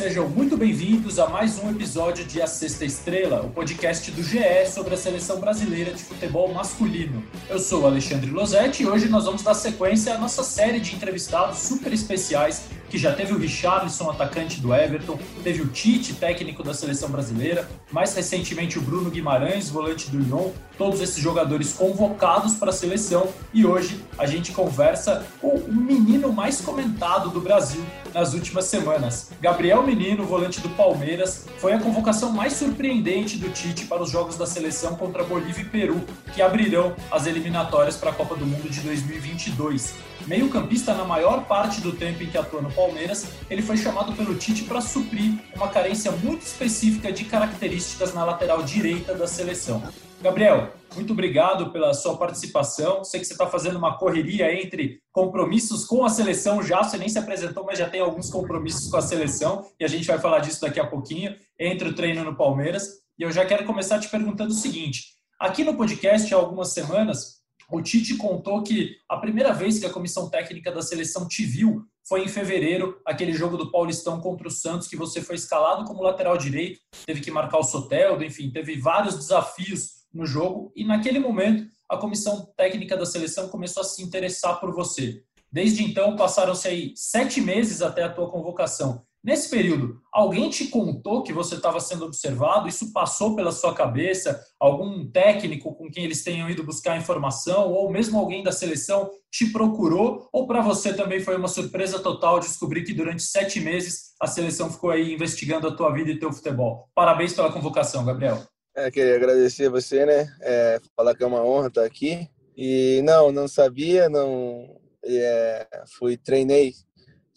Sejam muito bem-vindos a mais um episódio de A Sexta Estrela, o podcast do GE sobre a seleção brasileira de futebol masculino. Eu sou Alexandre Losetti e hoje nós vamos dar sequência à nossa série de entrevistados super especiais que já teve o Richarlison, atacante do Everton, teve o Tite, técnico da seleção brasileira, mais recentemente o Bruno Guimarães, volante do Lyon, todos esses jogadores convocados para a seleção e hoje a gente conversa com o menino mais comentado do Brasil nas últimas semanas. Gabriel Menino, volante do Palmeiras, foi a convocação mais surpreendente do Tite para os jogos da seleção contra Bolívia e Peru, que abrirão as eliminatórias para a Copa do Mundo de 2022. Meio-campista na maior parte do tempo em que atua no Palmeiras, ele foi chamado pelo Tite para suprir uma carência muito específica de características na lateral direita da seleção. Gabriel, muito obrigado pela sua participação. Sei que você está fazendo uma correria entre compromissos com a seleção já. Você nem se apresentou, mas já tem alguns compromissos com a seleção e a gente vai falar disso daqui a pouquinho. Entre o treino no Palmeiras. E eu já quero começar te perguntando o seguinte: aqui no podcast, há algumas semanas, o Tite contou que a primeira vez que a comissão técnica da seleção te viu foi em fevereiro, aquele jogo do Paulistão contra o Santos, que você foi escalado como lateral direito, teve que marcar o Soteldo, enfim, teve vários desafios no jogo, e naquele momento a comissão técnica da seleção começou a se interessar por você. Desde então, passaram-se aí sete meses até a tua convocação. Nesse período, alguém te contou que você estava sendo observado? Isso passou pela sua cabeça? Algum técnico com quem eles tenham ido buscar informação? Ou mesmo alguém da seleção te procurou? Ou para você também foi uma surpresa total descobrir que durante sete meses a seleção ficou aí investigando a tua vida e teu futebol? Parabéns pela convocação, Gabriel. É, queria agradecer a você, né? É, falar que é uma honra estar aqui. E não, não sabia, não. É, fui, treinei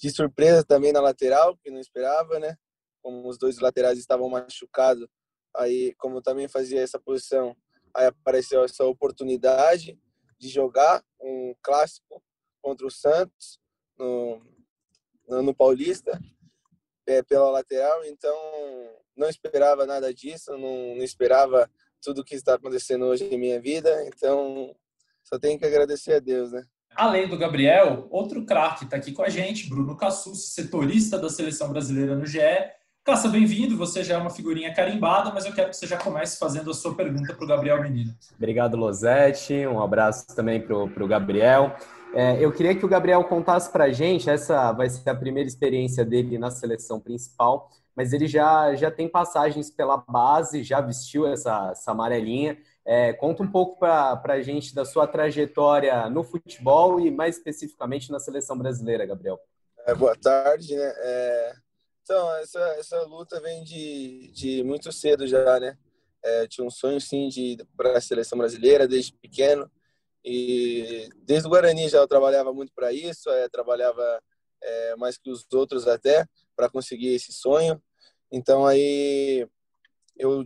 de surpresa também na lateral, que não esperava, né? Como os dois laterais estavam machucados, aí como também fazia essa posição, aí apareceu essa oportunidade de jogar um clássico contra o Santos no, no, no Paulista é, pela lateral, então não esperava nada disso, não, não esperava tudo que está acontecendo hoje em minha vida, então só tenho que agradecer a Deus, né? Além do Gabriel, outro craque está aqui com a gente, Bruno Cassus, setorista da seleção brasileira no GE. Caça, bem-vindo. Você já é uma figurinha carimbada, mas eu quero que você já comece fazendo a sua pergunta para o Gabriel Menino. Obrigado, Losetti. Um abraço também para o Gabriel. É, eu queria que o Gabriel contasse para a gente, essa vai ser a primeira experiência dele na seleção principal, mas ele já, já tem passagens pela base, já vestiu essa, essa amarelinha. É, conta um pouco para a gente da sua trajetória no futebol e mais especificamente na seleção brasileira, Gabriel. É, boa tarde, né? É, então, essa, essa luta vem de, de muito cedo já, né? É, tinha um sonho, sim, de para a seleção brasileira desde pequeno. E desde o Guarani já eu trabalhava muito para isso, é, trabalhava é, mais que os outros até, para conseguir esse sonho. Então, aí eu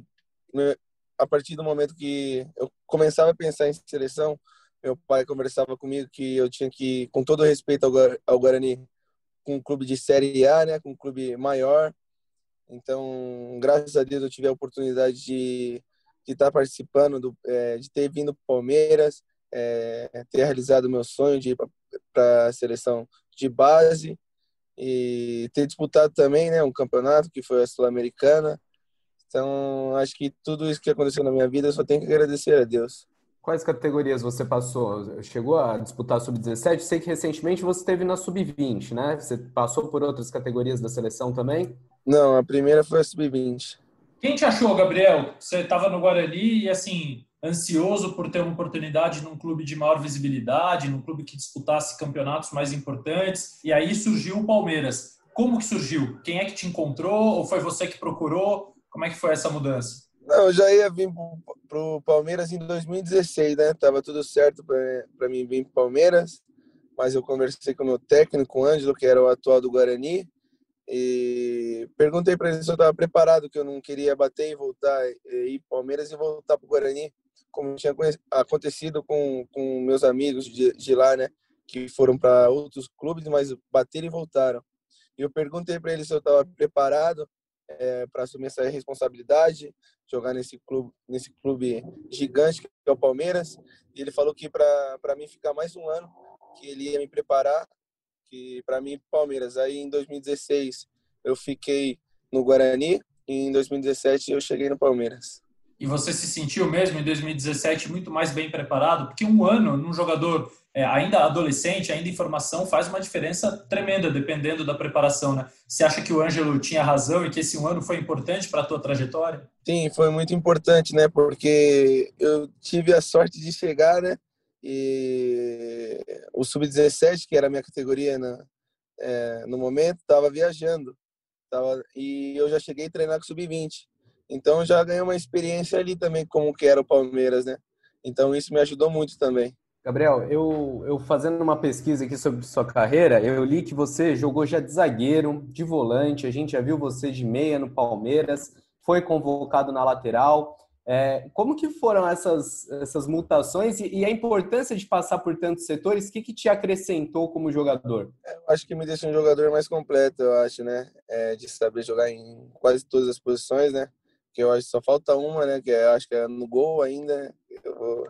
a partir do momento que eu começava a pensar em seleção, meu pai conversava comigo que eu tinha que, com todo respeito ao Guarani, com um clube de Série A, né, com um clube maior. Então, graças a Deus, eu tive a oportunidade de, estar participando, do, é, de ter vindo Palmeiras, é, ter realizado o meu sonho de ir para a seleção de base e ter disputado também né, um campeonato que foi a Sul-Americana então, acho que tudo isso que aconteceu na minha vida, eu só tenho que agradecer a Deus. Quais categorias você passou? Chegou a disputar sub-17? Sei que recentemente você esteve na sub-20, né? Você passou por outras categorias da seleção também? Não, a primeira foi a sub-20. Quem te achou, Gabriel? Você estava no Guarani e, assim, ansioso por ter uma oportunidade num clube de maior visibilidade, num clube que disputasse campeonatos mais importantes, e aí surgiu o Palmeiras. Como que surgiu? Quem é que te encontrou? Ou foi você que procurou? Como é que foi essa mudança? Não, eu já ia vir para o Palmeiras em 2016, né? Tava tudo certo para mim vir para Palmeiras, mas eu conversei com o meu técnico, o Ângelo, que era o atual do Guarani, e perguntei para ele se eu estava preparado, que eu não queria bater e voltar, e ir para Palmeiras e voltar para o Guarani, como tinha acontecido com, com meus amigos de, de lá, né? Que foram para outros clubes, mas bateram e voltaram. E eu perguntei para ele se eu estava preparado, é, para assumir essa responsabilidade, jogar nesse clube, nesse clube gigante que é o Palmeiras. E ele falou que para mim ficar mais um ano, que ele ia me preparar, que para mim Palmeiras. Aí em 2016 eu fiquei no Guarani e em 2017 eu cheguei no Palmeiras. E você se sentiu mesmo em 2017 muito mais bem preparado? Porque um ano num jogador é, ainda adolescente, ainda em formação, faz uma diferença tremenda, dependendo da preparação, né? Você acha que o Ângelo tinha razão e que esse um ano foi importante para a tua trajetória? Sim, foi muito importante, né? Porque eu tive a sorte de chegar, né? E o Sub-17, que era a minha categoria na, é, no momento, estava viajando. Tava, e eu já cheguei a treinar com o Sub-20. Então já ganhei uma experiência ali também, como que era o Palmeiras, né? Então isso me ajudou muito também. Gabriel, eu, eu fazendo uma pesquisa aqui sobre sua carreira, eu li que você jogou já de zagueiro, de volante, a gente já viu você de meia no Palmeiras, foi convocado na lateral. É, como que foram essas, essas mutações e, e, a importância de passar por tantos setores? O que, que te acrescentou como jogador? É, eu acho que me deixa um jogador mais completo, eu acho, né? É, de saber jogar em quase todas as posições, né? Que eu acho que só falta uma, né? Que eu acho que é no gol ainda. Eu vou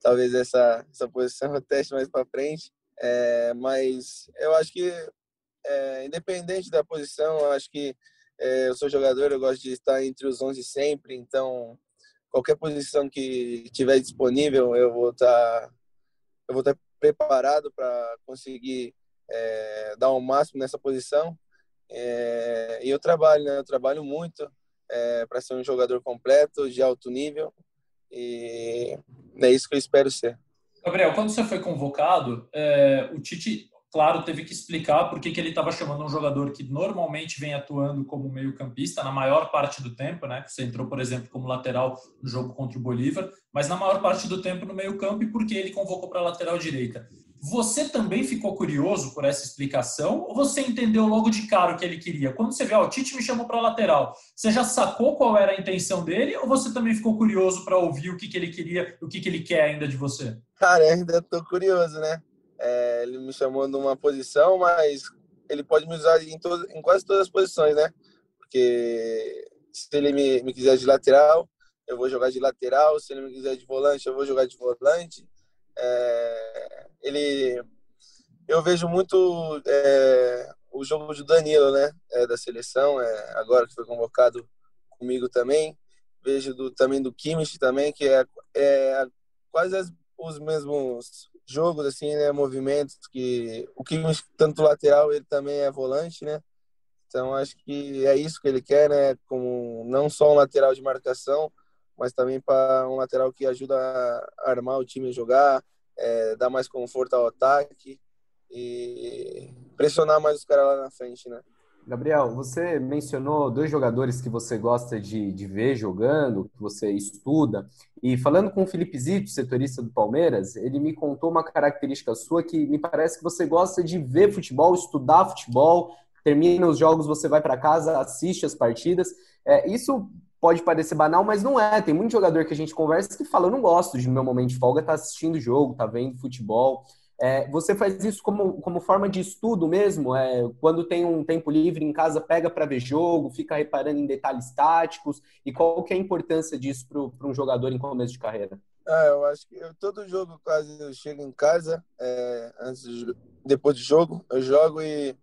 talvez essa, essa posição teste mais para frente. É, mas eu acho que, é, independente da posição, eu acho que é, eu sou jogador, eu gosto de estar entre os 11 sempre, então qualquer posição que tiver disponível, eu vou estar, eu vou estar preparado para conseguir é, dar o máximo nessa posição. É, e eu trabalho, né? Eu trabalho muito é, para ser um jogador completo, de alto nível. E é isso que eu espero ser. Gabriel, quando você foi convocado, é, o Tite, claro, teve que explicar por que, que ele estava chamando um jogador que normalmente vem atuando como meio-campista na maior parte do tempo, né? Você entrou, por exemplo, como lateral no jogo contra o Bolívar, mas na maior parte do tempo no meio-campo e por que ele convocou para a lateral direita. Você também ficou curioso por essa explicação ou você entendeu logo de cara o que ele queria? Quando você vê, ó, o Tite me chamou para lateral, você já sacou qual era a intenção dele ou você também ficou curioso para ouvir o que, que ele queria, o que, que ele quer ainda de você? Cara, ainda estou curioso, né? É, ele me chamou numa posição, mas ele pode me usar em, em quase todas as posições, né? Porque se ele me, me quiser de lateral, eu vou jogar de lateral. Se ele me quiser de volante, eu vou jogar de volante. É, ele, eu vejo muito é, o jogo do Danilo, né, é, da seleção, é, agora que foi convocado comigo também. Vejo do, também do Kimmich também, que é, é quase as, os mesmos jogos, assim, né, movimentos que o Kimmich tanto lateral ele também é volante, né. Então acho que é isso que ele quer, né, como não só um lateral de marcação, mas também para um lateral que ajuda a armar o time a jogar, é, dar mais conforto ao ataque e pressionar mais os caras lá na frente, né? Gabriel, você mencionou dois jogadores que você gosta de, de ver jogando, que você estuda. E falando com o Felipe Zito, setorista do Palmeiras, ele me contou uma característica sua que me parece que você gosta de ver futebol, estudar futebol, termina os jogos, você vai para casa, assiste as partidas. É, isso pode parecer banal, mas não é. Tem muito jogador que a gente conversa que fala: eu não gosto de meu momento de folga tá assistindo jogo, tá vendo futebol. É, você faz isso como, como forma de estudo mesmo? É, quando tem um tempo livre em casa, pega para ver jogo, fica reparando em detalhes táticos? E qual que é a importância disso para um jogador em começo de carreira? Ah, eu acho que eu, todo jogo quase eu chego em casa, é, antes de, depois do jogo, eu jogo e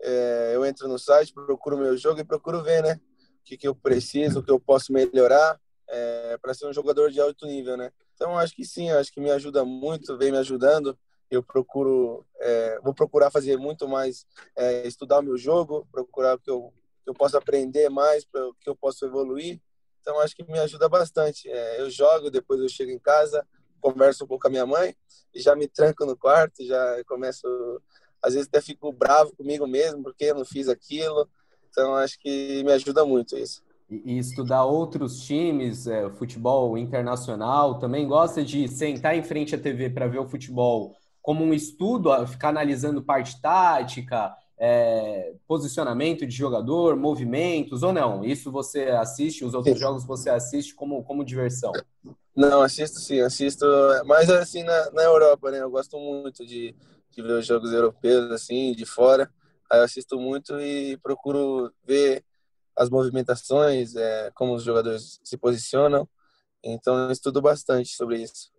é, eu entro no site, procuro meu jogo e procuro ver, né? Que, que eu preciso, o que eu posso melhorar é, para ser um jogador de alto nível, né? Então acho que sim, acho que me ajuda muito, vem me ajudando. Eu procuro, é, vou procurar fazer muito mais, é, estudar o meu jogo, procurar o que eu, que eu posso aprender mais, o que eu posso evoluir. Então acho que me ajuda bastante. É, eu jogo, depois eu chego em casa, converso um pouco com a minha mãe e já me tranco no quarto, já começo, às vezes até fico bravo comigo mesmo porque eu não fiz aquilo então, acho que me ajuda muito isso. E, estudar outros times, é, futebol internacional, também gosta de sentar em frente à TV para ver o futebol como um estudo, ficar analisando parte tática, é, posicionamento de jogador, movimentos, ou não? Isso você assiste, os outros sim. jogos você assiste como, como diversão? Não, assisto sim, assisto, mas assim na, na Europa, né? Eu gosto muito de, de ver os jogos europeus, assim, de fora. Aí eu assisto muito e procuro ver as movimentações, é, como os jogadores se posicionam. Então eu estudo bastante sobre isso.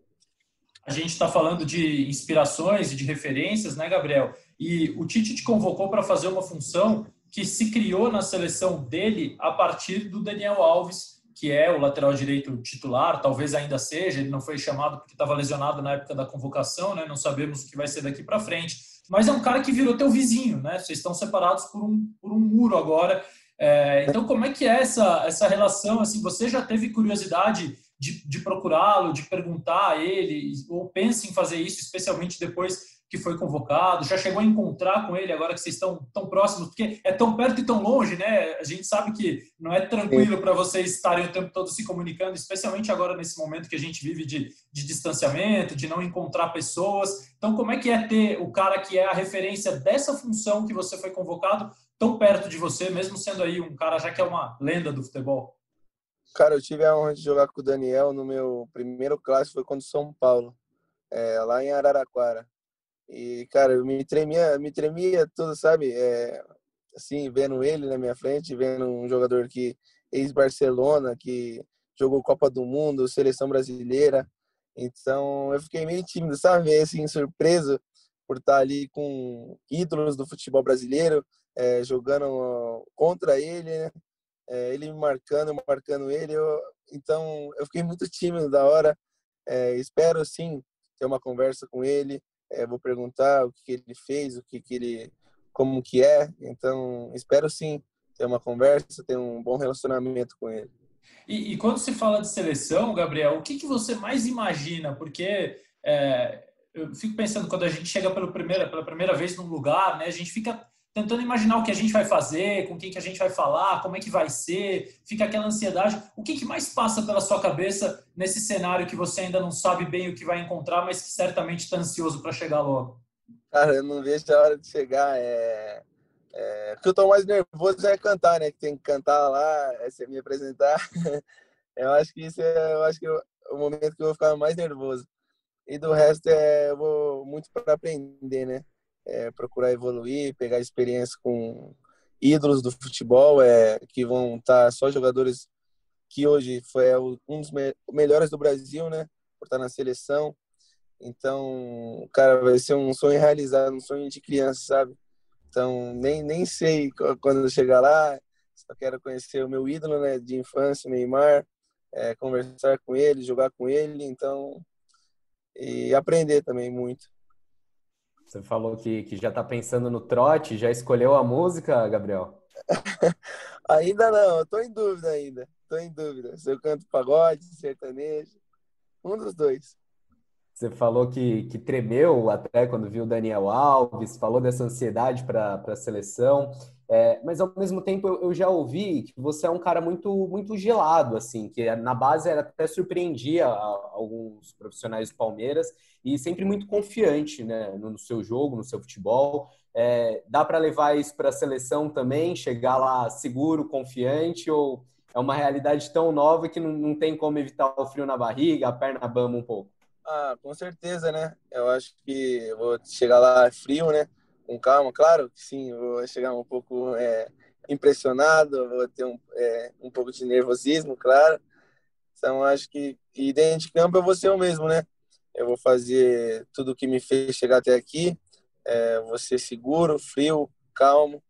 A gente está falando de inspirações e de referências, né, Gabriel? E o Tite te convocou para fazer uma função que se criou na seleção dele a partir do Daniel Alves, que é o lateral direito titular, talvez ainda seja, ele não foi chamado porque estava lesionado na época da convocação, né? Não sabemos o que vai ser daqui para frente. Mas é um cara que virou teu vizinho, né? Vocês estão separados por um, por um muro agora. É, então, como é que é essa, essa relação? Assim, você já teve curiosidade de, de procurá-lo, de perguntar a ele, ou pensa em fazer isso, especialmente depois que foi convocado? Já chegou a encontrar com ele agora que vocês estão tão próximos? Porque é tão perto e tão longe, né? A gente sabe que não é tranquilo para vocês estarem o tempo todo se comunicando, especialmente agora nesse momento que a gente vive de, de distanciamento, de não encontrar pessoas. Então, como é que é ter o cara que é a referência dessa função que você foi convocado tão perto de você, mesmo sendo aí um cara já que é uma lenda do futebol? Cara, eu tive a honra de jogar com o Daniel no meu primeiro clássico, foi contra o São Paulo, é, lá em Araraquara. E, cara, eu me tremia, me tremia tudo, sabe? É, assim, vendo ele na minha frente, vendo um jogador que ex-Barcelona, que jogou Copa do Mundo, seleção brasileira. Então, eu fiquei meio tímido, sabe? Assim, surpreso por estar ali com ídolos do futebol brasileiro, é, jogando contra ele, né? É, ele me marcando, marcando ele. Eu, então, eu fiquei muito tímido da hora. É, espero, sim, ter uma conversa com ele, é, vou perguntar o que ele fez, o que, que ele, como que é. Então, espero sim ter uma conversa, ter um bom relacionamento com ele. E, e quando se fala de seleção, Gabriel, o que, que você mais imagina? Porque é, eu fico pensando quando a gente chega pela primeira, pela primeira vez num lugar, né? A gente fica tentando imaginar o que a gente vai fazer, com quem que a gente vai falar, como é que vai ser, fica aquela ansiedade. O que, que mais passa pela sua cabeça nesse cenário que você ainda não sabe bem o que vai encontrar, mas que certamente está ansioso para chegar logo? Cara, eu não vejo a hora de chegar. É... É... O que eu tô mais nervoso é cantar, né? Que tem que cantar lá, é me apresentar. eu acho que isso é, eu acho que é o momento que eu vou ficar mais nervoso. E do resto é eu vou muito para aprender, né? É, procurar evoluir, pegar experiência com ídolos do futebol, é, que vão estar tá só jogadores que hoje foi é um dos me melhores do Brasil, né? Por estar na seleção. Então, cara, vai ser um sonho realizado, um sonho de criança, sabe? Então, nem, nem sei quando eu chegar lá, só quero conhecer o meu ídolo, né, de infância, Neymar, é, conversar com ele, jogar com ele, então, e aprender também muito. Você falou que, que já está pensando no trote, já escolheu a música, Gabriel? ainda não, estou em dúvida ainda. Estou em dúvida. Se eu canto pagode, sertanejo, um dos dois. Você falou que, que tremeu até quando viu o Daniel Alves, falou dessa ansiedade para a seleção. É, mas ao mesmo tempo eu, eu, já ouvi que você é um cara muito muito gelado, assim, que na base era até surpreendia alguns profissionais do Palmeiras e sempre muito confiante, né, no, seu jogo, no seu futebol. É, dá para levar isso para a seleção também, chegar lá seguro, confiante, ou é uma realidade tão nova que não, não tem como evitar o frio na barriga, a perna bamba um pouco? Ah, com certeza, né? Eu acho que vou chegar lá frio, né? Com calma, claro que sim, vou chegar um pouco é, impressionado, vou ter um, é, um pouco de nervosismo, claro. Então, acho que e dentro de campo eu vou ser o mesmo, né? Eu vou fazer tudo o que me fez chegar até aqui, é, vou ser seguro, frio, calmo,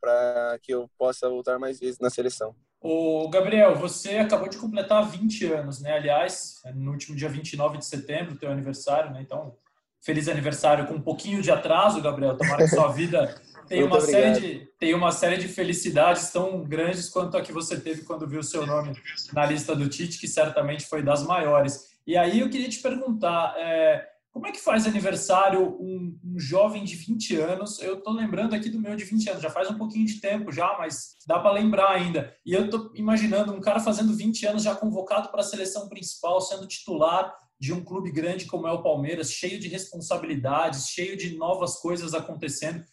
para que eu possa voltar mais vezes na seleção. O Gabriel, você acabou de completar 20 anos, né? Aliás, no último dia 29 de setembro, teu aniversário, né? Então, feliz aniversário com um pouquinho de atraso, Gabriel. Tomara que sua vida tenha uma, série de, tenha uma série de felicidades tão grandes quanto a que você teve quando viu o seu nome na lista do Tite, que certamente foi das maiores. E aí eu queria te perguntar, é, como é que faz aniversário um, um jovem de 20 anos? Eu estou lembrando aqui do meu de 20 anos, já faz um pouquinho de tempo já, mas dá para lembrar ainda. E eu estou imaginando um cara fazendo 20 anos já convocado para a seleção principal, sendo titular, de um clube grande como é o Palmeiras, cheio de responsabilidades, cheio de novas coisas acontecendo.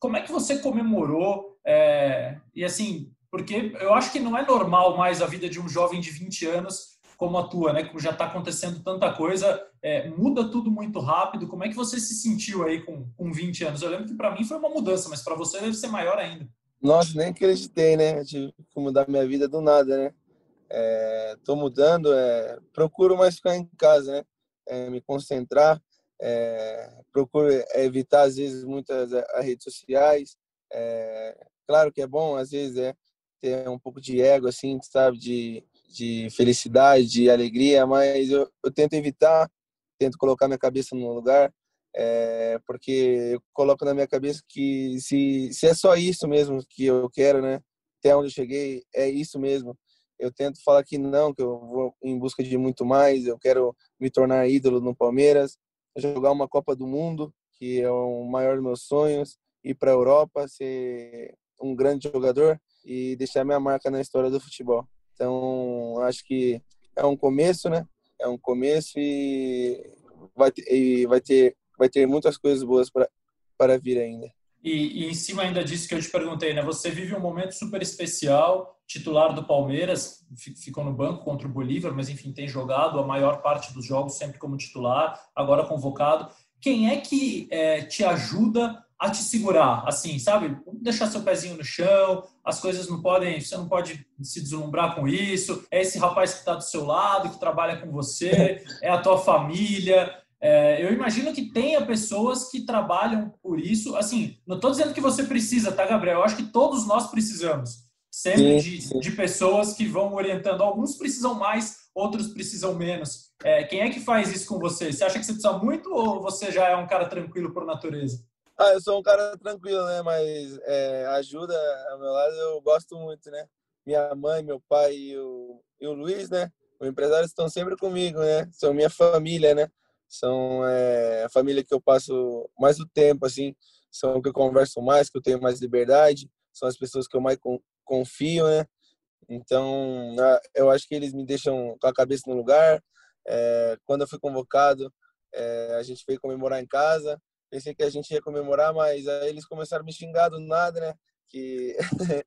Como é que você comemorou? É, e assim, porque eu acho que não é normal mais a vida de um jovem de 20 anos como a tua, né? Como já está acontecendo tanta coisa, é, muda tudo muito rápido. Como é que você se sentiu aí com, com 20 anos? Eu lembro que para mim foi uma mudança, mas para você deve ser maior ainda. Nossa, nem acreditei, né? tive que mudar minha vida do nada, né? Estou é, mudando, é, procuro mais ficar em casa, né? É, me concentrar, é, procuro evitar às vezes muitas as redes sociais, é, claro que é bom, às vezes é ter um pouco de ego, assim, sabe, de, de felicidade, de alegria, mas eu, eu tento evitar, tento colocar minha cabeça no lugar, é, porque eu coloco na minha cabeça que se, se é só isso mesmo que eu quero, né, até onde eu cheguei, é isso mesmo. Eu tento falar que não, que eu vou em busca de muito mais, eu quero me tornar ídolo no Palmeiras, jogar uma Copa do Mundo, que é o maior dos meus sonhos, ir para a Europa, ser um grande jogador e deixar minha marca na história do futebol. Então, acho que é um começo, né? É um começo e vai ter, e vai ter, vai ter muitas coisas boas para vir ainda. E, e, em cima ainda disso que eu te perguntei, né? Você vive um momento super especial, titular do Palmeiras, ficou no banco contra o Bolívar, mas enfim, tem jogado a maior parte dos jogos sempre como titular, agora convocado. Quem é que é, te ajuda a te segurar, assim, sabe? Deixar seu pezinho no chão, as coisas não podem, você não pode se deslumbrar com isso. É esse rapaz que está do seu lado, que trabalha com você, é a tua família. É, eu imagino que tenha pessoas que trabalham por isso. Assim, não estou dizendo que você precisa, tá, Gabriel? Eu acho que todos nós precisamos. Sempre sim, de, sim. de pessoas que vão orientando. Alguns precisam mais, outros precisam menos. É, quem é que faz isso com você? Você acha que você precisa muito ou você já é um cara tranquilo por natureza? Ah, eu sou um cara tranquilo, né? Mas é, ajuda ao meu lado eu gosto muito, né? Minha mãe, meu pai e o, e o Luiz, né? O empresário estão sempre comigo, né? São minha família, né? São é, a família que eu passo mais do tempo, assim. São que eu converso mais, que eu tenho mais liberdade. São as pessoas que eu mais confio, né? Então, eu acho que eles me deixam com a cabeça no lugar. É, quando eu fui convocado, é, a gente veio comemorar em casa pensei que a gente ia comemorar, mas aí eles começaram a me xingar do nada, né? Que,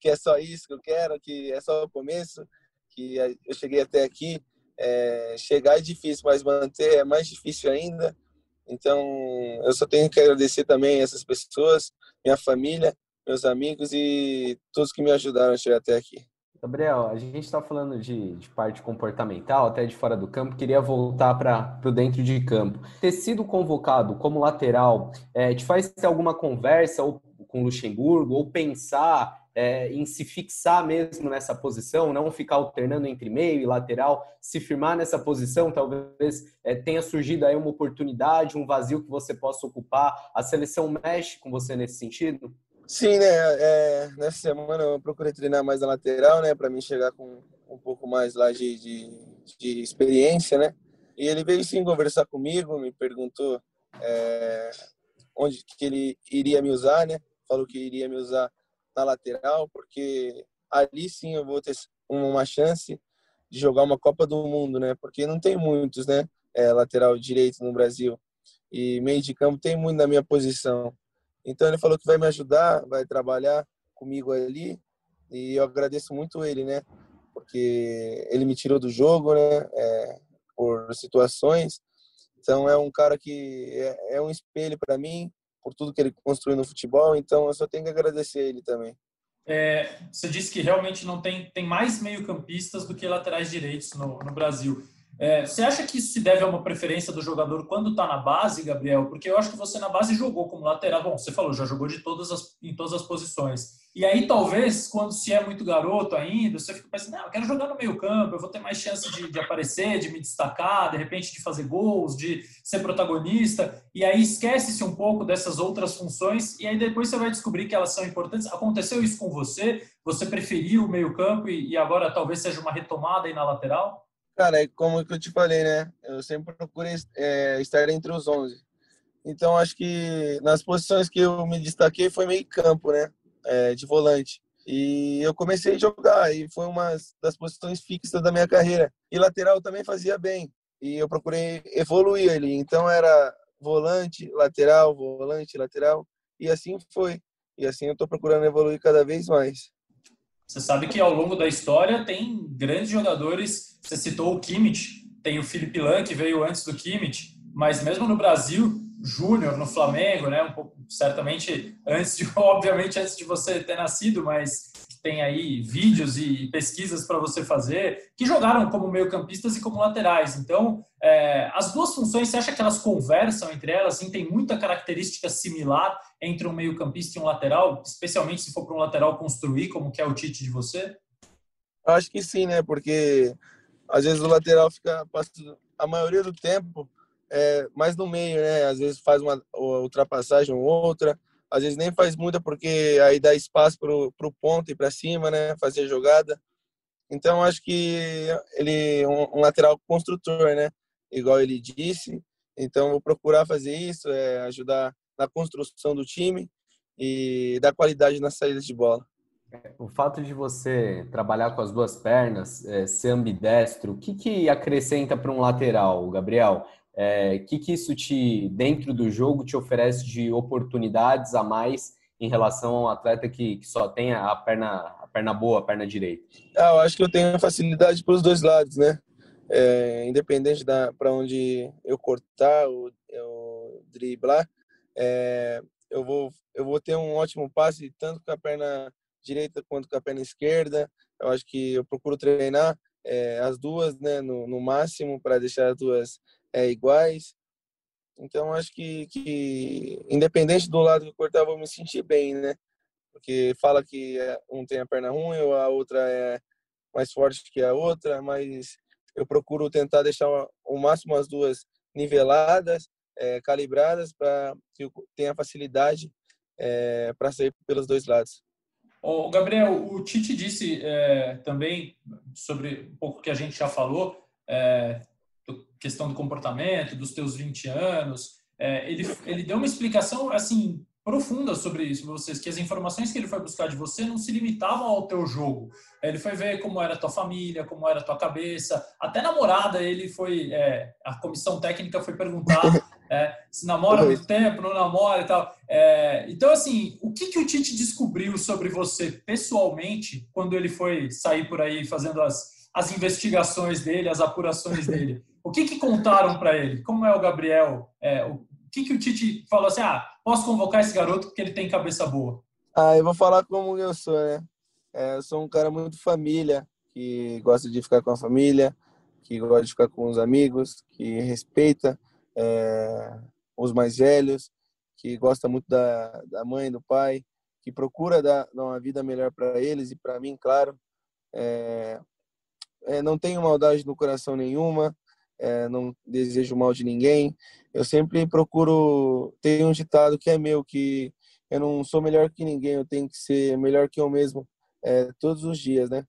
que é só isso que eu quero, que é só o começo, que eu cheguei até aqui. É, chegar é difícil, mas manter é mais difícil ainda. Então, eu só tenho que agradecer também essas pessoas, minha família, meus amigos e todos que me ajudaram a chegar até aqui. Gabriel, a gente está falando de, de, parte comportamental, até de fora do campo, queria voltar para o dentro de campo. Ter sido convocado como lateral, é, te faz ter alguma conversa ou, com Luxemburgo, ou pensar é, em se fixar mesmo nessa posição, não ficar alternando entre meio e lateral, se firmar nessa posição, talvez é, tenha surgido aí uma oportunidade, um vazio que você possa ocupar. A seleção mexe com você nesse sentido? Sim, né? É, nessa semana eu procurei treinar mais na lateral, né? Para mim chegar com um pouco mais lá de, de, de, experiência, né? E ele veio sim conversar comigo, me perguntou é, onde que ele iria me usar, né? Falou que iria me usar na lateral, porque ali sim eu vou ter uma chance de jogar uma Copa do Mundo, né? Porque não tem muitos, né? É, lateral direito no Brasil. E meio de campo tem muito na minha posição. Então ele falou que vai me ajudar, vai trabalhar comigo ali e eu agradeço muito ele, né? Porque ele me tirou do jogo, né? É, por situações. Então é um cara que é, é um espelho para mim por tudo que ele construiu no futebol. Então eu só tenho que agradecer ele também. É, você disse que realmente não tem tem mais meio campistas do que laterais direitos no, no Brasil. É, você acha que isso se deve a uma preferência do jogador quando está na base, Gabriel? Porque eu acho que você na base jogou como lateral. Bom, você falou, já jogou de todas as, em todas as posições. E aí, talvez, quando se é muito garoto ainda, você fica pensando, não, eu quero jogar no meio campo, eu vou ter mais chance de, de aparecer, de me destacar, de repente de fazer gols, de ser protagonista. E aí esquece-se um pouco dessas outras funções e aí depois você vai descobrir que elas são importantes. Aconteceu isso com você? Você preferiu o meio campo e, e agora talvez seja uma retomada aí na lateral? Cara, é como eu te falei, né? Eu sempre procurei é, estar entre os 11. Então, acho que nas posições que eu me destaquei foi meio campo, né? É, de volante. E eu comecei a jogar e foi uma das posições fixas da minha carreira. E lateral também fazia bem. E eu procurei evoluir ali. Então era volante, lateral, volante, lateral. E assim foi. E assim eu estou procurando evoluir cada vez mais. Você sabe que ao longo da história tem grandes jogadores. Você citou o Kimmich, tem o Felipe Lan, que veio antes do Kimmich, mas mesmo no Brasil, Júnior, no Flamengo, né? Um pouco, certamente antes de, obviamente, antes de você ter nascido, mas tem aí vídeos e pesquisas para você fazer, que jogaram como meio-campistas e como laterais. Então, é, as duas funções, você acha que elas conversam entre elas? Assim, tem muita característica similar entre um meio-campista e um lateral, especialmente se for para um lateral construir, como que é o Tite de você? Acho que sim, né? Porque às vezes o lateral fica a maioria do tempo é, mais no meio, né? Às vezes faz uma ultrapassagem ou outra, às vezes nem faz muita porque aí dá espaço pro, pro ponto e para cima, né? Fazer jogada. Então acho que ele é um, um, lateral construtor, né? Igual ele disse. Então vou procurar fazer isso, é, ajudar na construção do time e dar qualidade na saída de bola. O fato de você trabalhar com as duas pernas, é, ser ambidestro, o que, que acrescenta para um lateral, Gabriel? É, que, que isso te, dentro do jogo, te oferece de oportunidades a mais em relação a um atleta que, que só tem a perna, a perna boa, a perna direita? Ah, eu acho que eu tenho facilidade para os dois lados, né? É, independente da para onde eu cortar ou eu driblar, é, eu vou eu vou ter um ótimo passe tanto com a perna direita quanto com a perna esquerda. Eu acho que eu procuro treinar é, as duas, né, no, no máximo para deixar as duas é, iguais. Então, acho que, que, independente do lado que eu cortar, eu vou me sentir bem, né? Porque fala que é, um tem a perna ruim ou a outra é mais forte que a outra, mas eu procuro tentar deixar o máximo as duas niveladas, é, calibradas, para que eu tenha facilidade é, para sair pelos dois lados. O Gabriel, o Tite disse é, também sobre um pouco que a gente já falou, é, questão do comportamento, dos teus 20 anos. É, ele, ele deu uma explicação assim profunda sobre isso, vocês, que as informações que ele foi buscar de você não se limitavam ao teu jogo. Ele foi ver como era a tua família, como era a tua cabeça, até namorada ele foi, é, a comissão técnica foi perguntar é, se namora muito tempo, não namora e tal. É, então, assim, o que, que o Tite descobriu sobre você pessoalmente quando ele foi sair por aí fazendo as, as investigações dele, as apurações dele? Que, que contaram para ele? Como é o Gabriel? É, o que, que o Tite falou assim? Ah, posso convocar esse garoto porque ele tem cabeça boa? Ah, eu vou falar como eu sou, né? É, eu sou um cara muito família, que gosta de ficar com a família, que gosta de ficar com os amigos, que respeita é, os mais velhos, que gosta muito da, da mãe, do pai, que procura dar, dar uma vida melhor para eles e para mim, claro. É, é, não tenho maldade no coração nenhuma, é, não desejo mal de ninguém. Eu sempre procuro ter um ditado que é meu, que eu não sou melhor que ninguém, eu tenho que ser melhor que eu mesmo é, todos os dias, né?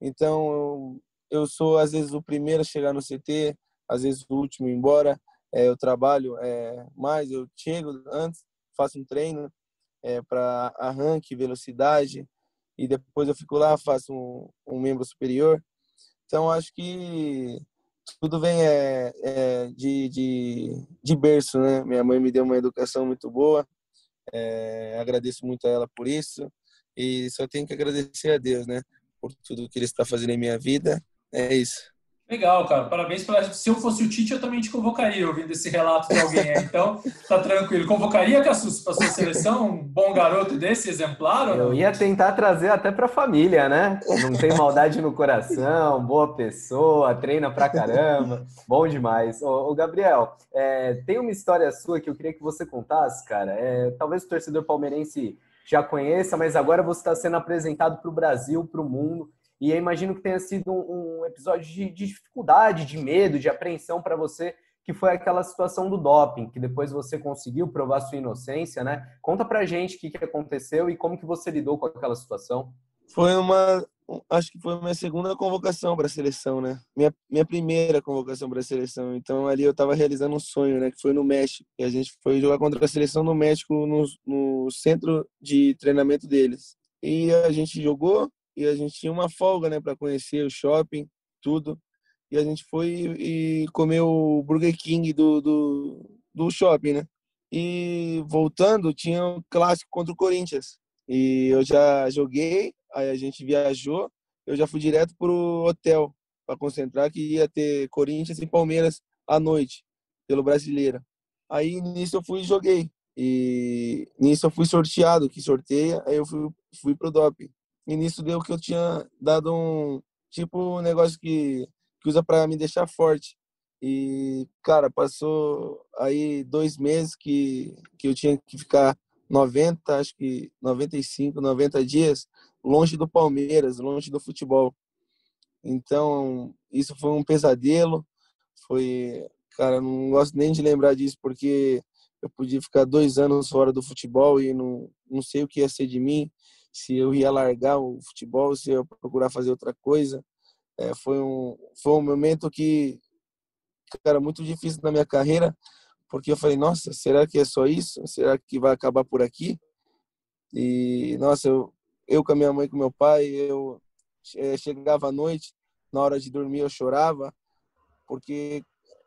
Então, eu sou às vezes o primeiro a chegar no CT, às vezes o último embora. É, eu trabalho é, mais, eu chego antes, faço um treino é, para arranque, velocidade, e depois eu fico lá, faço um, um membro superior. Então, acho que tudo vem é, é, de, de, de berço, né? Minha mãe me deu uma educação muito boa, é, agradeço muito a ela por isso e só tenho que agradecer a Deus, né? Por tudo que Ele está fazendo em minha vida. É isso. Legal, cara. Parabéns pela. Se eu fosse o Tite, eu também te convocaria, ouvindo esse relato de alguém aí. Então, tá tranquilo. Convocaria, Cassus, para sua seleção? Um bom garoto desse, exemplar? Eu ia tentar trazer até para a família, né? Não tem maldade no coração, boa pessoa, treina pra caramba. Bom demais. Ô, ô Gabriel, é, tem uma história sua que eu queria que você contasse, cara. É, talvez o torcedor palmeirense já conheça, mas agora você está sendo apresentado para o Brasil, para o mundo. E eu imagino que tenha sido um, episódio de, de, dificuldade, de medo, de apreensão para você, que foi aquela situação do doping, que depois você conseguiu provar sua inocência, né? Conta pra gente o que, que aconteceu e como que você lidou com aquela situação. Foi uma, acho que foi minha segunda convocação para a seleção, né? Minha, minha primeira convocação para a seleção. Então ali eu estava realizando um sonho, né? Que foi no México. E a gente foi jogar contra a seleção no México, no, no centro de treinamento deles. E a gente jogou, e a gente tinha uma folga, né, para conhecer o shopping, tudo. E a gente foi e comeu o Burger King do, do, do shopping, né? E voltando, tinha um clássico contra o Corinthians. E eu já joguei, aí a gente viajou, eu já fui direto pro hotel para concentrar que ia ter Corinthians e Palmeiras à noite, pelo Brasileira. Aí nisso eu fui e joguei. E nisso eu fui sorteado, que sorteia, aí eu fui, fui pro doping. E nisso deu que eu tinha dado um tipo um negócio que, que usa para me deixar forte. E, cara, passou aí dois meses que, que eu tinha que ficar 90, acho que 95, 90 dias longe do Palmeiras, longe do futebol. Então, isso foi um pesadelo. Foi, cara, não gosto nem de lembrar disso porque eu podia ficar dois anos fora do futebol e não, não sei o que ia ser de mim, se eu ia largar o futebol, se eu ia procurar fazer outra coisa. É, foi, um, foi um momento que, cara, muito difícil na minha carreira, porque eu falei, nossa, será que é só isso? Será que vai acabar por aqui? E, nossa, eu, eu com a minha mãe, com meu pai, eu é, chegava à noite, na hora de dormir eu chorava, porque,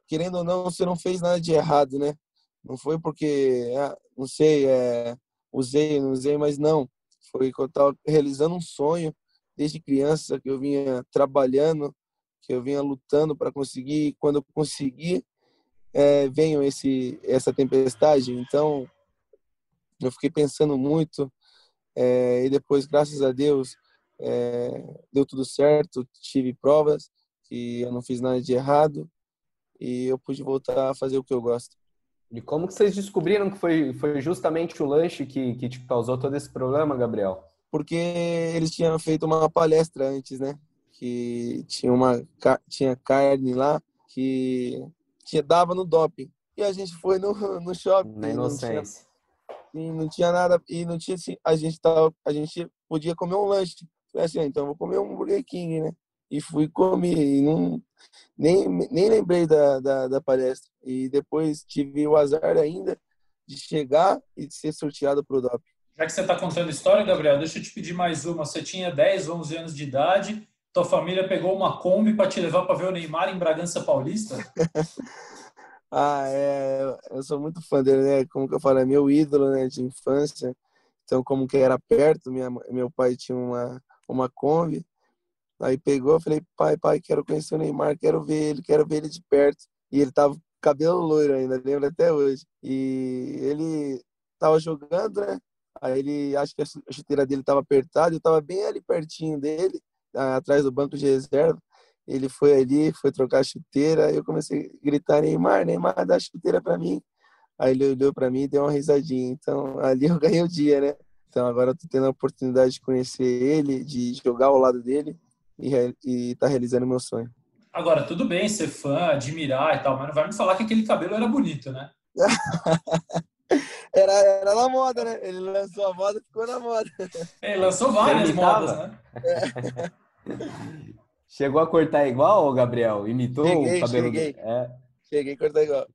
querendo ou não, você não fez nada de errado, né? Não foi porque, ah, não sei, é, usei, não usei, mas não. Foi que eu estava realizando um sonho desde criança, que eu vinha trabalhando, que eu vinha lutando para conseguir. Quando eu consegui, é, venho esse, essa tempestade. Então, eu fiquei pensando muito. É, e depois, graças a Deus, é, deu tudo certo. Tive provas que eu não fiz nada de errado e eu pude voltar a fazer o que eu gosto. E como que vocês descobriram que foi, foi justamente o lanche que, que te causou todo esse problema, Gabriel? Porque eles tinham feito uma palestra antes, né? Que tinha uma tinha carne lá que tinha, dava no doping. E a gente foi no, no shopping. Na inocência. Não tinha, e não tinha nada, e não tinha assim, a gente tava, a gente podia comer um lanche. Falei assim, ah, então vou comer um Burger King, né? E fui comer, e não, nem, nem lembrei da, da, da, palestra. E depois tive o azar ainda de chegar e de ser sorteado para o DOP. Já que você está contando história, Gabriel, deixa eu te pedir mais uma. Você tinha 10, 11 anos de idade, tua família pegou uma Kombi para te levar para ver o Neymar em Bragança Paulista? ah, é. Eu sou muito fã dele, né? Como que eu falo, é meu ídolo né, de infância. Então, como que era perto, minha, meu pai tinha uma, uma Kombi. Aí pegou, eu falei, pai, pai, quero conhecer o Neymar, quero ver ele, quero ver ele de perto. E ele tava cabelo loiro ainda, lembro até hoje. E ele tava jogando, né? Aí ele, acho que a chuteira dele tava apertada, eu tava bem ali pertinho dele, atrás do banco de reserva. Ele foi ali, foi trocar a chuteira, eu comecei a gritar, Neymar, Neymar, dá a chuteira para mim. Aí ele olhou para mim e deu uma risadinha. Então, ali eu ganhei o dia, né? Então, agora eu tô tendo a oportunidade de conhecer ele, de jogar ao lado dele e estar tá realizando meu sonho. Agora, tudo bem ser fã, admirar e tal, mas não vai me falar que aquele cabelo era bonito, né? era, era na moda, né? Ele lançou a moda ficou na moda. Ele lançou várias modas, né? É. Chegou a cortar igual, Gabriel? Imitou cheguei, o cabelo cheguei. Do... É. Cheguei a cortar igual.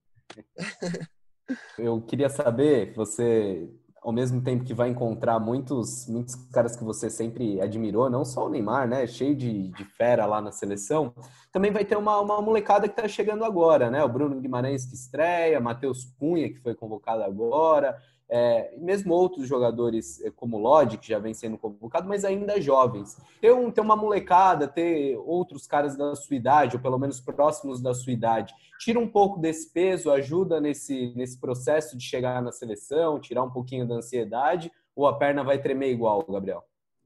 Eu queria saber, você ao mesmo tempo que vai encontrar muitos, muitos caras que você sempre admirou, não só o Neymar, né? Cheio de, de fera lá na seleção, também vai ter uma, uma molecada que está chegando agora, né? O Bruno Guimarães que estreia, Matheus Cunha, que foi convocado agora, é, mesmo outros jogadores é, como Lodi, que já vem sendo convocado, mas ainda jovens. Ter, um, ter uma molecada, ter outros caras da sua idade, ou pelo menos próximos da sua idade, tira um pouco desse peso, ajuda nesse, nesse processo de chegar na seleção, tirar um pouquinho da ansiedade, ou a perna vai tremer igual, Gabriel?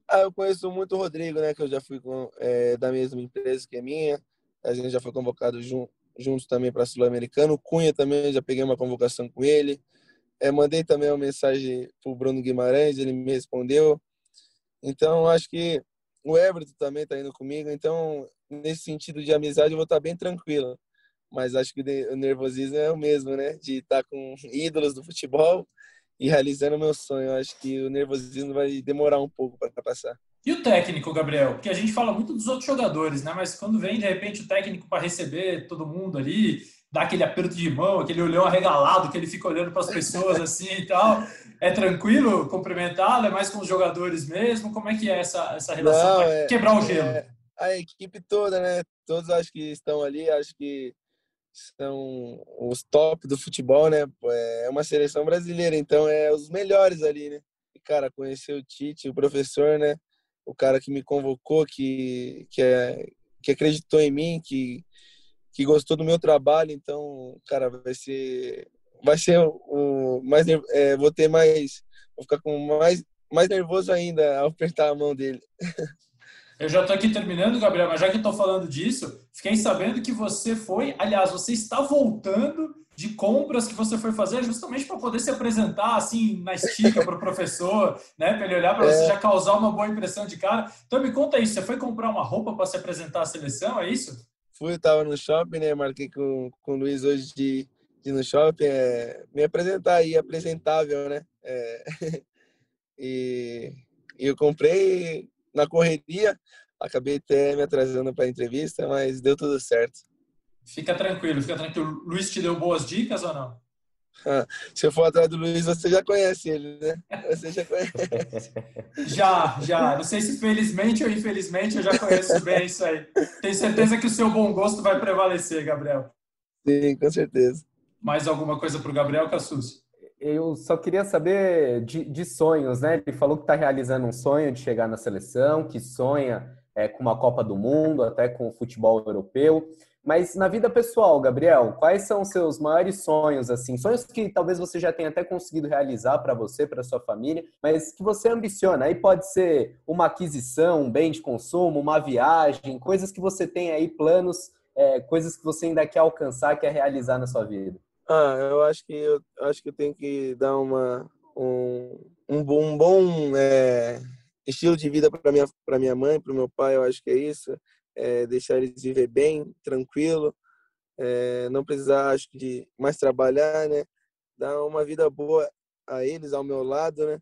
Ah, eu conheço muito o Rodrigo, né, que eu já fui com, é, da mesma empresa que a minha, a gente já foi convocado jun, juntos também para Sul-Americano, Cunha também, já peguei uma convocação com ele, é, mandei também uma mensagem para o Bruno Guimarães, ele me respondeu. Então, acho que o Everton também está indo comigo. Então, nesse sentido de amizade, eu vou estar tá bem tranquilo. Mas acho que o nervosismo é o mesmo, né? De estar tá com ídolos do futebol e realizando meu sonho. Acho que o nervosismo vai demorar um pouco para passar. E o técnico, Gabriel? Porque a gente fala muito dos outros jogadores, né? Mas quando vem, de repente, o técnico para receber todo mundo ali, dá aquele aperto de mão, aquele olhão arregalado que ele fica olhando para as pessoas assim e tal. É tranquilo cumprimentá-lo? É mais com os jogadores mesmo? Como é que é essa, essa relação? Não, é, quebrar o gelo. É, a equipe toda, né? Todos acho que estão ali, acho que são os top do futebol, né? É uma seleção brasileira, então é os melhores ali, né? E, cara, conhecer o Tite, o professor, né? O cara que me convocou, que, que, é, que acreditou em mim, que que gostou do meu trabalho, então, cara, vai ser vai ser o mais é, vou ter mais vou ficar com mais mais nervoso ainda ao apertar a mão dele. Eu já estou aqui terminando, Gabriel, mas já que estou falando disso, fiquei sabendo que você foi, aliás, você está voltando de compras que você foi fazer justamente para poder se apresentar assim na estica para o professor, né? Para ele olhar para é. você já causar uma boa impressão de cara. Então me conta isso, você foi comprar uma roupa para se apresentar à seleção, é isso? Fui, estava no shopping, né? Marquei com, com o Luiz hoje de, de no shopping, é, me apresentar aí, apresentável, né? É, e, e eu comprei na correria, acabei até me atrasando para a entrevista, mas deu tudo certo. Fica tranquilo, fica tranquilo. Luiz te deu boas dicas ou não? Ah, se eu for atrás do Luiz, você já conhece ele, né? Você já conhece. já, já. Não sei se felizmente ou infelizmente eu já conheço bem isso aí. Tenho certeza que o seu bom gosto vai prevalecer, Gabriel. Sim, com certeza. Mais alguma coisa para o Gabriel Cassus? Eu só queria saber de, de sonhos, né? Ele falou que está realizando um sonho de chegar na seleção, que sonha é, com uma Copa do Mundo, até com o futebol europeu. Mas na vida pessoal, Gabriel, quais são os seus maiores sonhos assim? Sonhos que talvez você já tenha até conseguido realizar para você, para sua família, mas que você ambiciona. Aí pode ser uma aquisição, um bem de consumo, uma viagem, coisas que você tem aí planos, é, coisas que você ainda quer alcançar, quer realizar na sua vida. Ah, eu acho que eu acho que eu tenho que dar uma um, um bom, um bom é, estilo de vida para minha para minha mãe, para o meu pai. Eu acho que é isso é, deixar eles viver bem, tranquilo, é, não precisar, acho que, de mais trabalhar, né? Dar uma vida boa a eles, ao meu lado, né?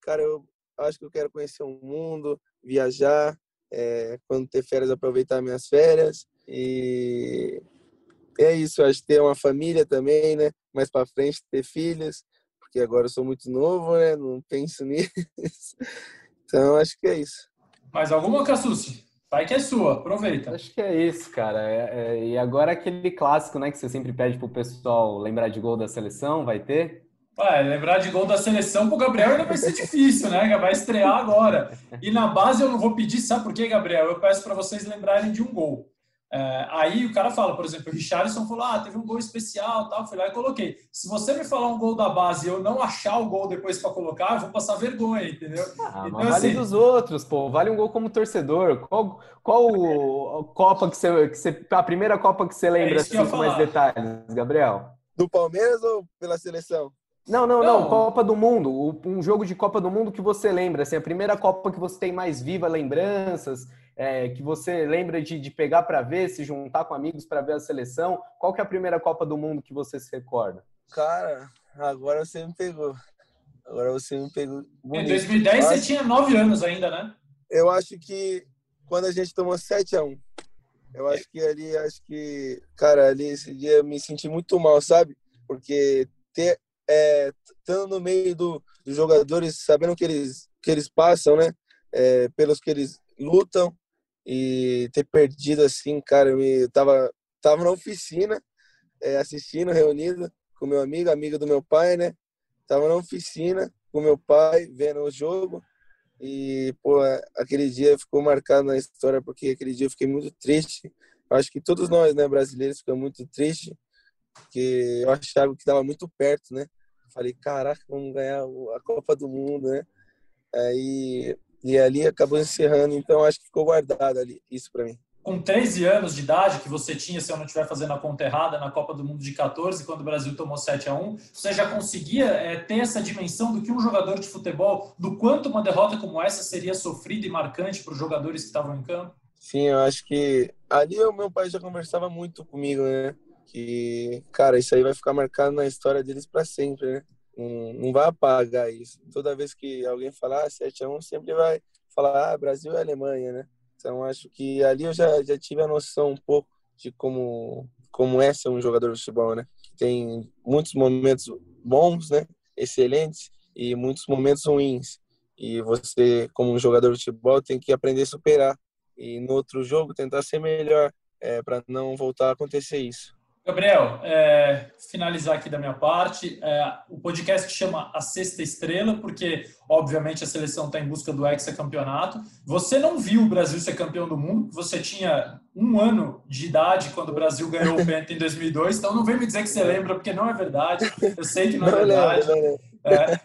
Cara, eu acho que eu quero conhecer o mundo, viajar, é, quando ter férias, aproveitar minhas férias e é isso, acho que ter uma família também, né? Mais para frente ter filhos, porque agora eu sou muito novo, né? Não penso nisso. Então acho que é isso. Mais alguma, Cassucci? Vai que é sua, aproveita. Acho que é isso, cara. É, é, e agora aquele clássico, né, que você sempre pede pro pessoal lembrar de gol da seleção, vai ter? Ué, lembrar de gol da seleção pro Gabriel ainda vai ser difícil, né? Vai estrear agora. E na base eu não vou pedir, sabe por quê, Gabriel? Eu peço para vocês lembrarem de um gol. É, aí o cara fala, por exemplo, o Richarlison falou: ah, teve um gol especial, tal, fui lá e coloquei. Se você me falar um gol da base e eu não achar o gol depois para colocar, eu vou passar vergonha, entendeu? Ah, então, mas vale assim, dos outros, pô. Vale um gol como torcedor. Qual, qual Copa que você, que você. A primeira Copa que você é lembra é assim, com mais detalhes, Gabriel? Do Palmeiras ou pela seleção? Não, não, não, não, Copa do Mundo. Um jogo de Copa do Mundo que você lembra, assim, a primeira Copa que você tem mais viva lembranças, é, que você lembra de, de pegar para ver, se juntar com amigos para ver a seleção? Qual que é a primeira Copa do Mundo que você se recorda? Cara, agora você me pegou. Agora você me pegou. Bonito. Em 2010 você tinha nove anos ainda, né? Eu acho que quando a gente tomou 7 a 1 eu acho que ali, acho que, cara, ali esse dia eu me senti muito mal, sabe? Porque ter, é, estando no meio do, dos jogadores, sabendo que eles, que eles passam, né? É, pelos que eles lutam, e ter perdido assim, cara, eu me, tava, tava na oficina é, assistindo, reunido com meu amigo, amigo do meu pai, né? Tava na oficina com meu pai, vendo o jogo e, pô, aquele dia ficou marcado na história porque aquele dia eu fiquei muito triste. Eu acho que todos nós, né, brasileiros, ficamos muito tristes porque eu achava que estava muito perto, né? Falei, caraca, vamos ganhar a Copa do Mundo, né? Aí e ali acabou encerrando, então acho que ficou guardado ali isso para mim. Com 13 anos de idade, que você tinha, se eu não estiver fazendo a conta errada, na Copa do Mundo de 14, quando o Brasil tomou 7 a 1 você já conseguia é, ter essa dimensão do que um jogador de futebol, do quanto uma derrota como essa seria sofrida e marcante para os jogadores que estavam em campo? Sim, eu acho que ali o meu pai já conversava muito comigo, né? Que, cara, isso aí vai ficar marcado na história deles para sempre, né? Não, vai apagar isso. Toda vez que alguém falar 7 ah, a 1 sempre vai falar ah, Brasil e Alemanha, né? Então acho que ali eu já, já tive a noção um pouco de como como é ser um jogador de futebol, né? Tem muitos momentos bons, né? Excelentes e muitos momentos ruins. E você, como um jogador de futebol, tem que aprender a superar. E no outro jogo tentar ser melhor é, para não voltar a acontecer isso. Gabriel, é, finalizar aqui da minha parte, é, o podcast chama A Sexta Estrela, porque, obviamente, a seleção está em busca do hexacampeonato. Você não viu o Brasil ser campeão do mundo, você tinha um ano de idade quando o Brasil ganhou o Penta em 2002, então não vem me dizer que você lembra, porque não é verdade, eu sei que não é verdade. É,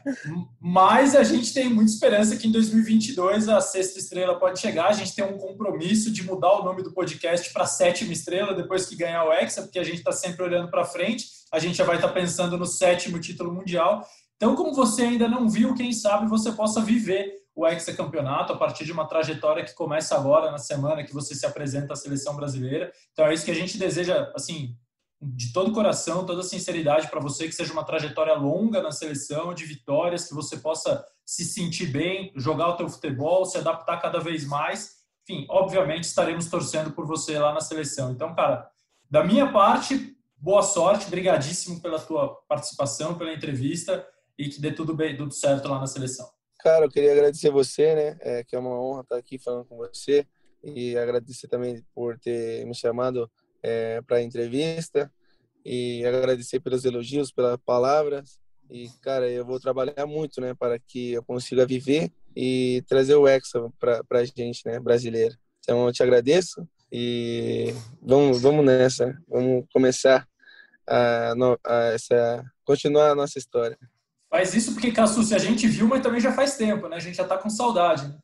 mas a gente tem muita esperança que em 2022 a sexta estrela pode chegar. A gente tem um compromisso de mudar o nome do podcast para sétima estrela depois que ganhar o Hexa, porque a gente está sempre olhando para frente. A gente já vai estar tá pensando no sétimo título mundial. Então, como você ainda não viu, quem sabe você possa viver o hexacampeonato a partir de uma trajetória que começa agora na semana que você se apresenta à seleção brasileira. Então, é isso que a gente deseja, assim, de todo coração, toda sinceridade para você, que seja uma trajetória longa na seleção, de vitórias, que você possa se sentir bem, jogar o teu futebol, se adaptar cada vez mais. Enfim, obviamente estaremos torcendo por você lá na seleção. Então, cara, da minha parte, boa sorte, brigadíssimo pela tua participação, pela entrevista e que dê tudo bem, tudo certo lá na seleção. Cara, eu queria agradecer você, né? É, que é uma honra estar aqui falando com você e agradecer também por ter me chamado é, para a entrevista e agradecer pelos elogios, pelas palavras. E, cara, eu vou trabalhar muito, né, para que eu consiga viver e trazer o Hexa para a gente, né, brasileiro. Então, eu te agradeço e vamos, vamos nessa. Vamos começar a, a essa, continuar a nossa história. Faz isso porque, Cassu, a gente viu, mas também já faz tempo, né? A gente já está com saudade, né?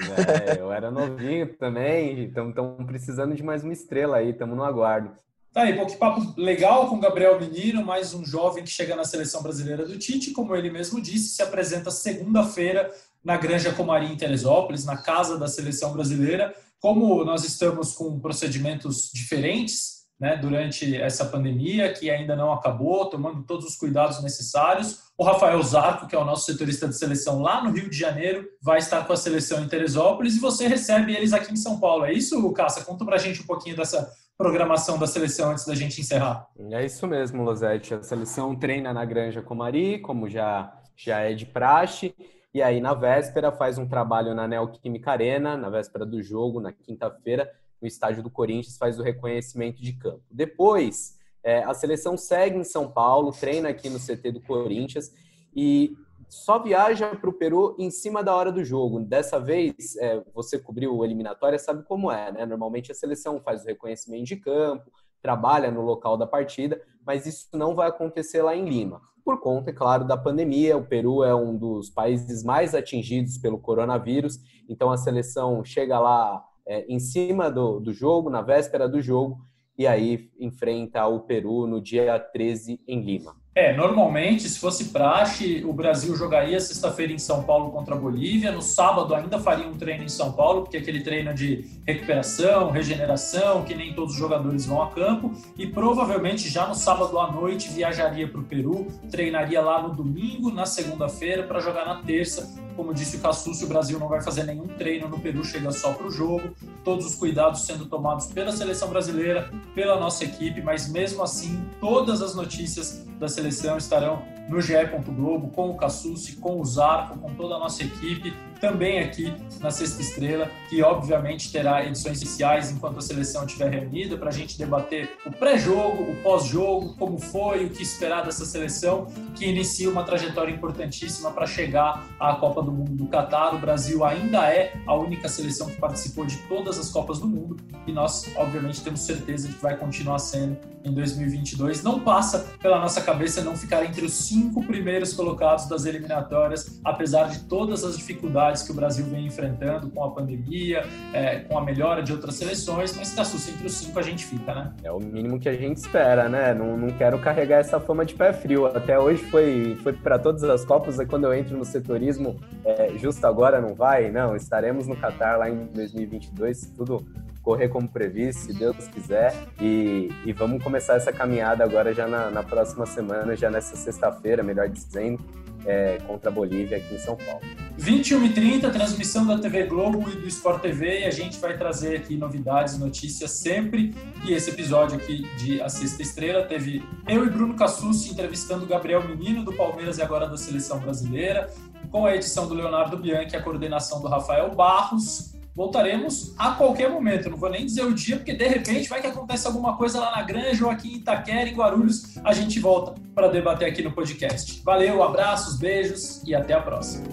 É, eu era novinho também, estamos precisando de mais uma estrela aí, estamos no aguardo. Tá aí, que papo legal com Gabriel Menino, mais um jovem que chega na seleção brasileira do Tite, como ele mesmo disse, se apresenta segunda-feira na Granja Comarim em Teresópolis, na casa da seleção brasileira. Como nós estamos com procedimentos diferentes, né, durante essa pandemia, que ainda não acabou, tomando todos os cuidados necessários. O Rafael Zarco, que é o nosso setorista de seleção lá no Rio de Janeiro, vai estar com a seleção em Teresópolis e você recebe eles aqui em São Paulo. É isso, Cassa? Conta pra gente um pouquinho dessa programação da seleção antes da gente encerrar. É isso mesmo, Losete. A seleção treina na Granja Comari, como já, já é de praxe. E aí, na véspera, faz um trabalho na Neoquímica Arena, na véspera do jogo, na quinta-feira, no estádio do Corinthians, faz o reconhecimento de campo. Depois, é, a seleção segue em São Paulo, treina aqui no CT do Corinthians e só viaja para o Peru em cima da hora do jogo. Dessa vez, é, você cobriu o eliminatória, sabe como é, né? Normalmente a seleção faz o reconhecimento de campo, trabalha no local da partida, mas isso não vai acontecer lá em Lima. Por conta, é claro, da pandemia, o Peru é um dos países mais atingidos pelo coronavírus, então a seleção chega lá é, em cima do, do jogo, na véspera do jogo, e aí enfrenta o Peru no dia 13 em Lima. É, normalmente, se fosse praxe, o Brasil jogaria sexta-feira em São Paulo contra a Bolívia. No sábado ainda faria um treino em São Paulo, porque é aquele treino de recuperação, regeneração, que nem todos os jogadores vão a campo. E provavelmente já no sábado à noite viajaria para o Peru, treinaria lá no domingo, na segunda-feira, para jogar na terça. Como disse Cassucci, o Brasil não vai fazer nenhum treino no Peru, chega só para o jogo. Todos os cuidados sendo tomados pela seleção brasileira, pela nossa equipe, mas mesmo assim, todas as notícias da seleção estarão no GE. Globo, com o Cassucci, com o Zarco, com toda a nossa equipe, também aqui na Sexta Estrela, que obviamente terá edições especiais enquanto a seleção estiver reunida, para a gente debater o pré-jogo, o pós-jogo, como foi, o que esperar dessa seleção, que inicia uma trajetória importantíssima para chegar à Copa do Mundo do Catar. O Brasil ainda é a única seleção que participou de todas as Copas do Mundo e nós, obviamente, temos certeza de que vai continuar sendo em 2022. Não passa pela nossa cabeça não ficar entre os cinco primeiros colocados das eliminatórias, apesar de todas as dificuldades que o Brasil vem enfrentando com a pandemia, é, com a melhora de outras seleções, mas susto entre os cinco a gente fica, né? É o mínimo que a gente espera, né? Não, não quero carregar essa fama de pé frio. Até hoje foi, foi para todas as Copas, e quando eu entro no setorismo, é, justo agora não vai? Não, estaremos no Qatar lá em 2022, tudo correr como previsto, se Deus quiser. E, e vamos começar essa caminhada agora já na, na próxima semana, já nessa sexta-feira, melhor dizendo, é, contra a Bolívia aqui em São Paulo. 21h30, transmissão da TV Globo e do Sport TV, e a gente vai trazer aqui novidades, notícias sempre. E esse episódio aqui de A Sexta Estrela teve eu e Bruno Cassucci entrevistando Gabriel Menino do Palmeiras e agora da Seleção Brasileira, com a edição do Leonardo Bianchi a coordenação do Rafael Barros voltaremos a qualquer momento. Não vou nem dizer o dia, porque de repente vai que acontece alguma coisa lá na Granja ou aqui em Itaquera, em Guarulhos, a gente volta para debater aqui no podcast. Valeu, abraços, beijos e até a próxima.